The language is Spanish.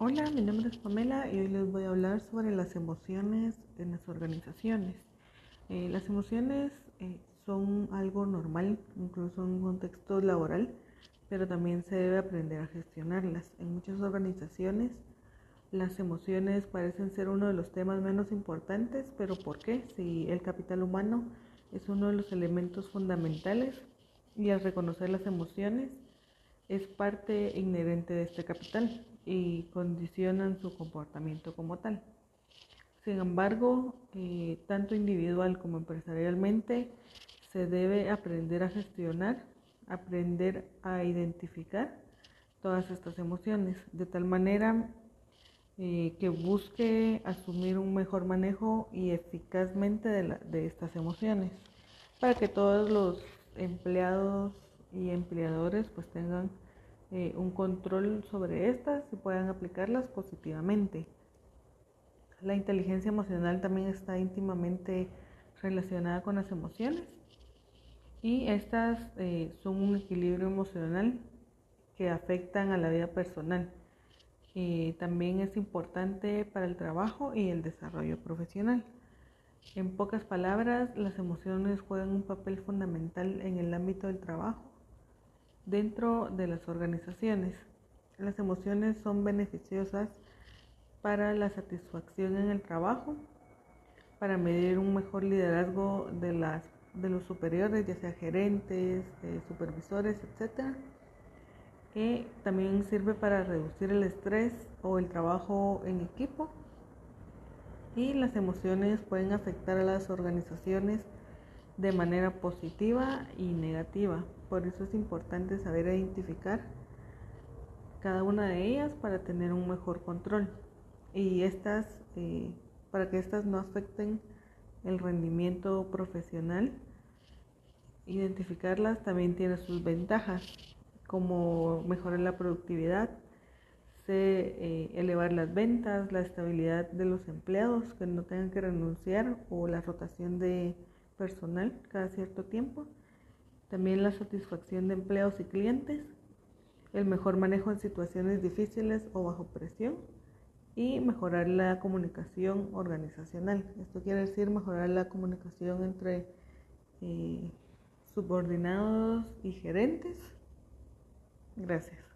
Hola, mi nombre es Pamela y hoy les voy a hablar sobre las emociones en las organizaciones. Eh, las emociones eh, son algo normal, incluso en un contexto laboral, pero también se debe aprender a gestionarlas. En muchas organizaciones las emociones parecen ser uno de los temas menos importantes, pero ¿por qué? Si el capital humano es uno de los elementos fundamentales y al reconocer las emociones es parte inherente de este capital y condicionan su comportamiento como tal. Sin embargo, eh, tanto individual como empresarialmente, se debe aprender a gestionar, aprender a identificar todas estas emociones, de tal manera eh, que busque asumir un mejor manejo y eficazmente de, de estas emociones, para que todos los empleados y empleadores pues tengan eh, un control sobre estas y puedan aplicarlas positivamente. La inteligencia emocional también está íntimamente relacionada con las emociones y estas eh, son un equilibrio emocional que afectan a la vida personal. y también es importante para el trabajo y el desarrollo profesional. En pocas palabras, las emociones juegan un papel fundamental en el ámbito del trabajo dentro de las organizaciones. Las emociones son beneficiosas para la satisfacción en el trabajo, para medir un mejor liderazgo de, las, de los superiores, ya sea gerentes, eh, supervisores, etc. Y también sirve para reducir el estrés o el trabajo en equipo. Y las emociones pueden afectar a las organizaciones de manera positiva y negativa. Por eso es importante saber identificar cada una de ellas para tener un mejor control y estas eh, para que estas no afecten el rendimiento profesional. Identificarlas también tiene sus ventajas, como mejorar la productividad, eh, elevar las ventas, la estabilidad de los empleados que no tengan que renunciar o la rotación de personal cada cierto tiempo, también la satisfacción de empleados y clientes, el mejor manejo en situaciones difíciles o bajo presión y mejorar la comunicación organizacional. Esto quiere decir mejorar la comunicación entre eh, subordinados y gerentes. Gracias.